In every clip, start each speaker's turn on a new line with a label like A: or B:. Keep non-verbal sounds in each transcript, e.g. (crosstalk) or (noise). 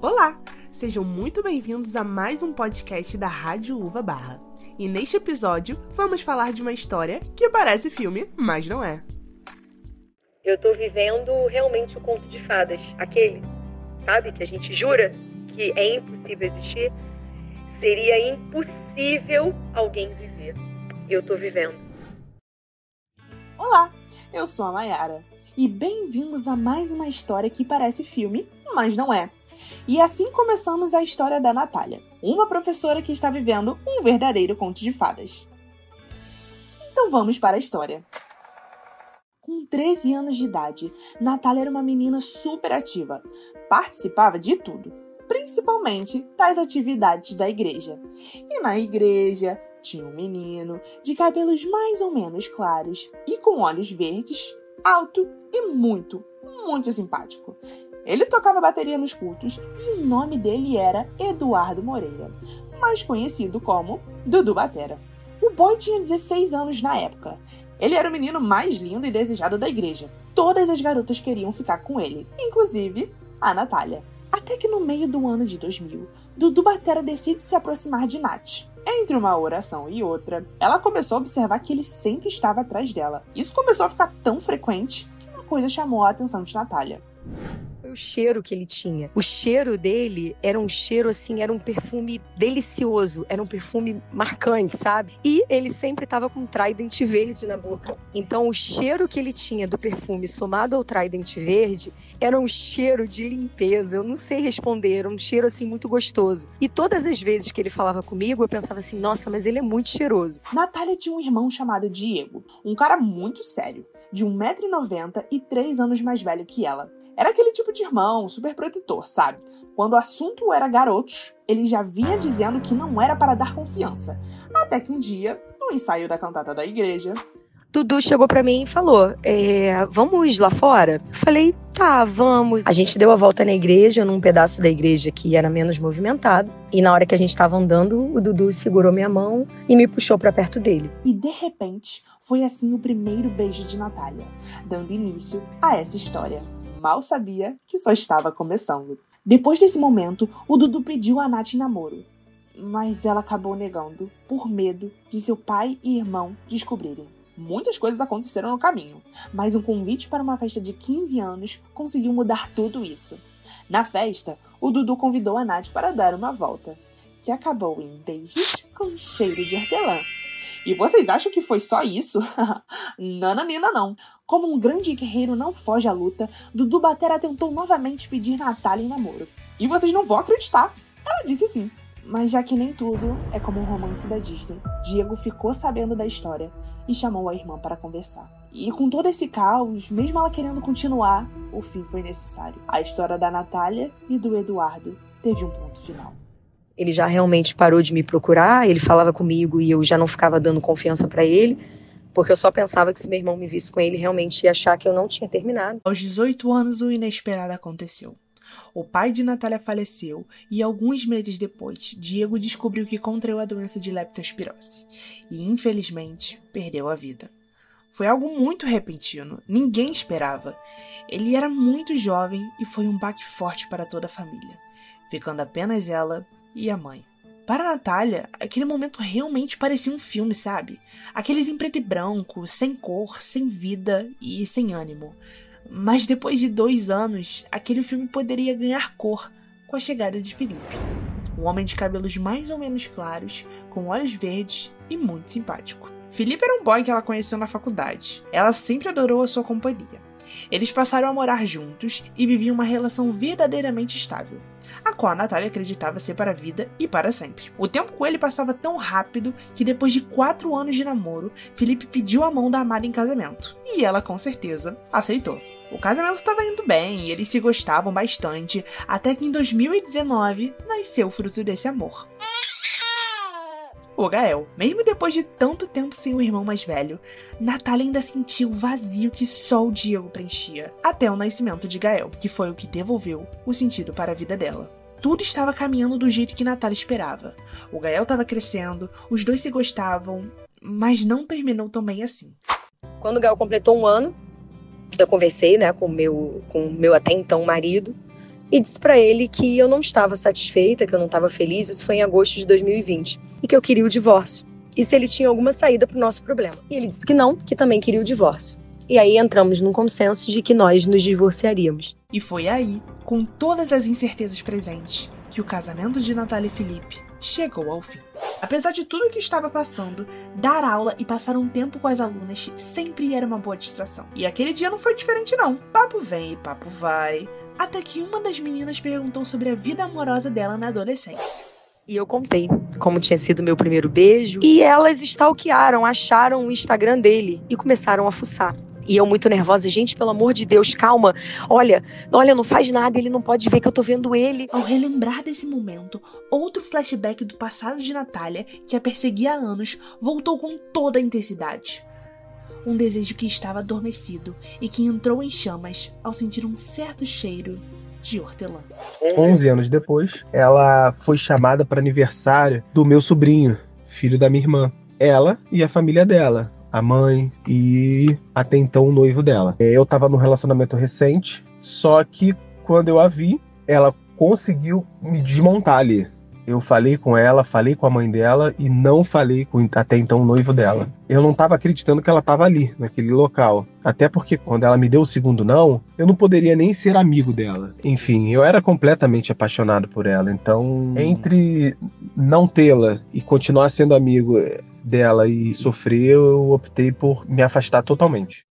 A: Olá! Sejam muito bem-vindos a mais um podcast da Rádio Uva Barra. E neste episódio, vamos falar de uma história que parece filme, mas não é.
B: Eu tô vivendo realmente o conto de fadas. Aquele, sabe, que a gente jura que é impossível existir. Seria impossível alguém viver. Eu tô vivendo.
A: Olá, eu sou a Mayara. E bem-vindos a mais uma história que parece filme, mas não é. E assim começamos a história da Natália, uma professora que está vivendo um verdadeiro conto de fadas. Então vamos para a história. Com 13 anos de idade, Natália era uma menina super ativa. Participava de tudo, principalmente das atividades da igreja. E na igreja tinha um menino de cabelos mais ou menos claros e com olhos verdes, alto e muito, muito simpático. Ele tocava bateria nos cultos e o nome dele era Eduardo Moreira, mais conhecido como Dudu Batera. O boy tinha 16 anos na época. Ele era o menino mais lindo e desejado da igreja. Todas as garotas queriam ficar com ele, inclusive a Natália. Até que no meio do ano de 2000, Dudu Batera decide se aproximar de Nath. Entre uma oração e outra, ela começou a observar que ele sempre estava atrás dela. Isso começou a ficar tão frequente que uma coisa chamou a atenção de Natália
B: o cheiro que ele tinha. O cheiro dele era um cheiro assim, era um perfume delicioso, era um perfume marcante, sabe? E ele sempre estava com Trident verde na boca. Então o cheiro que ele tinha do perfume somado ao Trident verde era um cheiro de limpeza. Eu não sei responder, era um cheiro assim muito gostoso. E todas as vezes que ele falava comigo, eu pensava assim: nossa, mas ele é muito cheiroso.
A: Natália tinha um irmão chamado Diego, um cara muito sério, de 1,90m e 3 anos mais velho que ela. Era aquele tipo de irmão, super protetor, sabe? Quando o assunto era garotos, ele já vinha dizendo que não era para dar confiança. Até que um dia, no ensaio da cantata da igreja,
B: Dudu chegou para mim e falou: é, Vamos lá fora? Eu falei: Tá, vamos. A gente deu a volta na igreja, num pedaço da igreja que era menos movimentado. E na hora que a gente estava andando, o Dudu segurou minha mão e me puxou para perto dele.
A: E de repente, foi assim o primeiro beijo de Natália, dando início a essa história mal sabia que só estava começando. Depois desse momento, o Dudu pediu a Nath namoro, mas ela acabou negando por medo de seu pai e irmão descobrirem. Muitas coisas aconteceram no caminho, mas um convite para uma festa de 15 anos conseguiu mudar tudo isso. Na festa, o Dudu convidou a Nath para dar uma volta, que acabou em beijos com cheiro de hortelã. E vocês acham que foi só isso? (laughs) Nananina não. Como um grande guerreiro não foge à luta, Dudu Batera tentou novamente pedir Natália em namoro. E vocês não vão acreditar. Ela disse sim. Mas já que nem tudo é como um romance da Disney, Diego ficou sabendo da história e chamou a irmã para conversar. E com todo esse caos, mesmo ela querendo continuar, o fim foi necessário. A história da Natália e do Eduardo teve um ponto final
B: ele já realmente parou de me procurar, ele falava comigo e eu já não ficava dando confiança para ele, porque eu só pensava que se meu irmão me visse com ele, realmente ia achar que eu não tinha terminado.
A: Aos 18 anos, o inesperado aconteceu. O pai de Natália faleceu e alguns meses depois, Diego descobriu que contraiu a doença de leptospirose e, infelizmente, perdeu a vida. Foi algo muito repentino, ninguém esperava. Ele era muito jovem e foi um baque forte para toda a família, ficando apenas ela e a mãe. Para a Natália, aquele momento realmente parecia um filme, sabe? Aqueles em preto e branco, sem cor, sem vida e sem ânimo. Mas depois de dois anos, aquele filme poderia ganhar cor com a chegada de Felipe. Um homem de cabelos mais ou menos claros, com olhos verdes e muito simpático. Felipe era um boy que ela conheceu na faculdade. Ela sempre adorou a sua companhia. Eles passaram a morar juntos e viviam uma relação verdadeiramente estável a qual a Natália acreditava ser para a vida e para sempre. O tempo com ele passava tão rápido que depois de quatro anos de namoro, Felipe pediu a mão da amada em casamento. E ela, com certeza, aceitou. O casamento estava indo bem e eles se gostavam bastante, até que em 2019 nasceu o fruto desse amor o Gael. Mesmo depois de tanto tempo sem o irmão mais velho, Natália ainda sentiu o vazio que só o Diego preenchia, até o nascimento de Gael, que foi o que devolveu o sentido para a vida dela. Tudo estava caminhando do jeito que Natália esperava. O Gael estava crescendo, os dois se gostavam, mas não terminou tão bem assim.
B: Quando o Gael completou um ano, eu conversei né, com meu, o com meu até então marido e disse para ele que eu não estava satisfeita, que eu não estava feliz, isso foi em agosto de 2020, e que eu queria o divórcio. E se ele tinha alguma saída para o nosso problema. E ele disse que não, que também queria o divórcio. E aí entramos num consenso de que nós nos divorciaríamos.
A: E foi aí, com todas as incertezas presentes, que o casamento de Natália e Felipe chegou ao fim. Apesar de tudo que estava passando, dar aula e passar um tempo com as alunas sempre era uma boa distração. E aquele dia não foi diferente não. Papo vem e papo vai, até que uma das meninas perguntou sobre a vida amorosa dela na adolescência.
B: E eu contei como tinha sido meu primeiro beijo. E elas stalkearam, acharam o Instagram dele e começaram a fuçar. E eu muito nervosa, gente, pelo amor de Deus, calma. Olha, olha, não faz nada, ele não pode ver que eu tô vendo ele.
A: Ao relembrar desse momento, outro flashback do passado de Natália, que a perseguia há anos, voltou com toda a intensidade. Um desejo que estava adormecido e que entrou em chamas ao sentir um certo cheiro de hortelã.
C: 11 anos depois, ela foi chamada para aniversário do meu sobrinho, filho da minha irmã. Ela e a família dela a mãe e até então o noivo dela. É, eu tava num relacionamento recente, só que quando eu a vi, ela conseguiu me desmontar ali. Eu falei com ela, falei com a mãe dela e não falei com até então o noivo dela. Eu não estava acreditando que ela estava ali, naquele local. Até porque quando ela me deu o segundo não, eu não poderia nem ser amigo dela. Enfim, eu era completamente apaixonado por ela. Então, entre não tê-la e continuar sendo amigo dela e sofrer, eu optei por me afastar totalmente.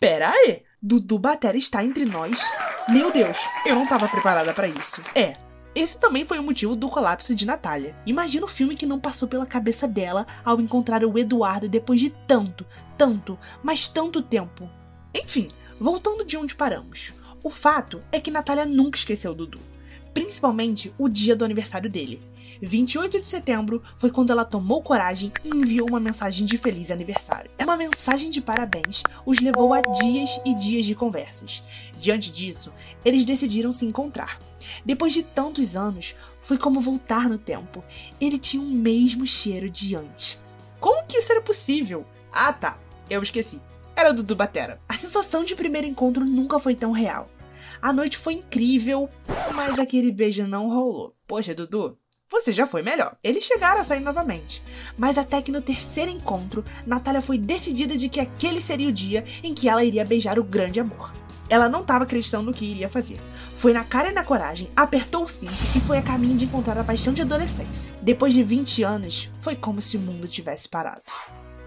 A: Pera aí! Dudu Batera está entre nós? Meu Deus, eu não estava preparada para isso. É, esse também foi o motivo do colapso de Natália. Imagina o filme que não passou pela cabeça dela ao encontrar o Eduardo depois de tanto, tanto, mas tanto tempo. Enfim, voltando de onde paramos. O fato é que Natália nunca esqueceu Dudu, principalmente o dia do aniversário dele. 28 de setembro foi quando ela tomou coragem e enviou uma mensagem de feliz aniversário. Uma mensagem de parabéns os levou a dias e dias de conversas. Diante disso, eles decidiram se encontrar. Depois de tantos anos, foi como voltar no tempo. Ele tinha o mesmo cheiro de antes. Como que isso era possível? Ah tá, eu esqueci. Era o Dudu Batera. A sensação de primeiro encontro nunca foi tão real. A noite foi incrível, mas aquele beijo não rolou. Poxa, Dudu, você já foi melhor. Eles chegaram a sair novamente, mas até que no terceiro encontro, Natália foi decidida de que aquele seria o dia em que ela iria beijar o grande amor. Ela não estava acreditando no que iria fazer. Foi na cara e na coragem, apertou o cinto e foi a caminho de encontrar a paixão de adolescência. Depois de 20 anos, foi como se o mundo tivesse parado.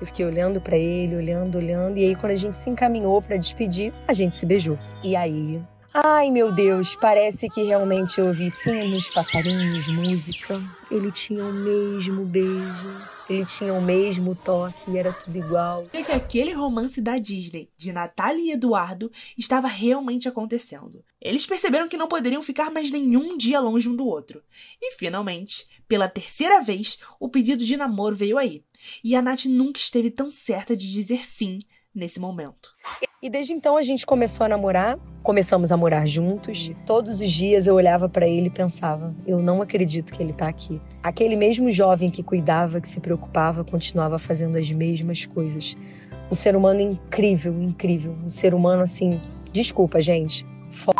B: Eu fiquei olhando para ele, olhando, olhando, e aí quando a gente se encaminhou para despedir, a gente se beijou. E aí, ai meu Deus, parece que realmente eu ouvi sinos, passarinhos, música. Ele tinha o mesmo beijo ele tinha o mesmo toque era tudo igual.
A: E que aquele romance da Disney, de Natália e Eduardo, estava realmente acontecendo. Eles perceberam que não poderiam ficar mais nenhum dia longe um do outro. E finalmente, pela terceira vez, o pedido de namoro veio aí. E a Nath nunca esteve tão certa de dizer sim nesse momento.
B: E desde então a gente começou a namorar, começamos a morar juntos. Todos os dias eu olhava para ele e pensava: eu não acredito que ele tá aqui. Aquele mesmo jovem que cuidava, que se preocupava, continuava fazendo as mesmas coisas. Um ser humano incrível, incrível. Um ser humano assim, desculpa, gente. F...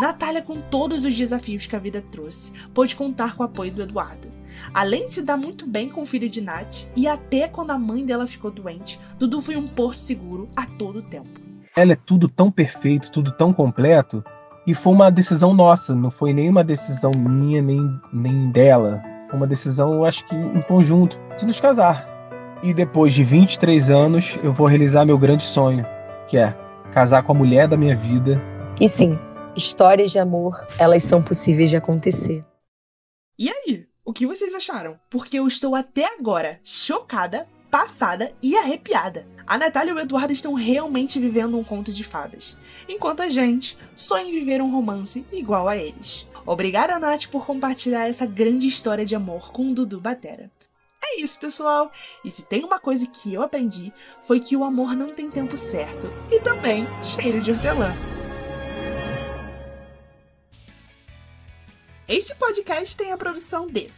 A: Natália, com todos os desafios que a vida trouxe, pôde contar com o apoio do Eduardo. Além de se dar muito bem com o filho de Nath, e até quando a mãe dela ficou doente, Dudu foi um porto seguro a todo tempo.
C: Ela é tudo tão perfeito, tudo tão completo, e foi uma decisão nossa, não foi nem uma decisão minha, nem, nem dela. Foi uma decisão, eu acho que em conjunto, de nos casar. E depois de 23 anos, eu vou realizar meu grande sonho, que é casar com a mulher da minha vida.
B: E sim, histórias de amor, elas são possíveis de acontecer.
A: E aí? O que vocês acharam? Porque eu estou até agora chocada, passada e arrepiada. A Natália e o Eduardo estão realmente vivendo um conto de fadas, enquanto a gente sonha em viver um romance igual a eles. Obrigada, Nath, por compartilhar essa grande história de amor com o Dudu Batera. É isso, pessoal! E se tem uma coisa que eu aprendi, foi que o amor não tem tempo certo e também cheiro de hortelã. Este podcast tem a produção de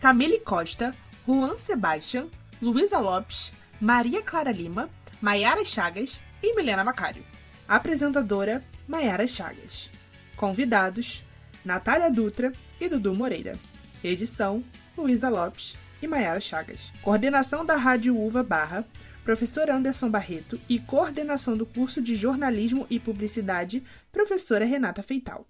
A: Camille Costa, Juan Sebastian, Luísa Lopes, Maria Clara Lima, Maiara Chagas e Milena Macário. Apresentadora Maiara Chagas. Convidados: Natália Dutra e Dudu Moreira. Edição: Luísa Lopes e Maiara Chagas. Coordenação da Rádio Uva Barra, professor Anderson Barreto e coordenação do curso de Jornalismo e Publicidade, professora Renata Feital.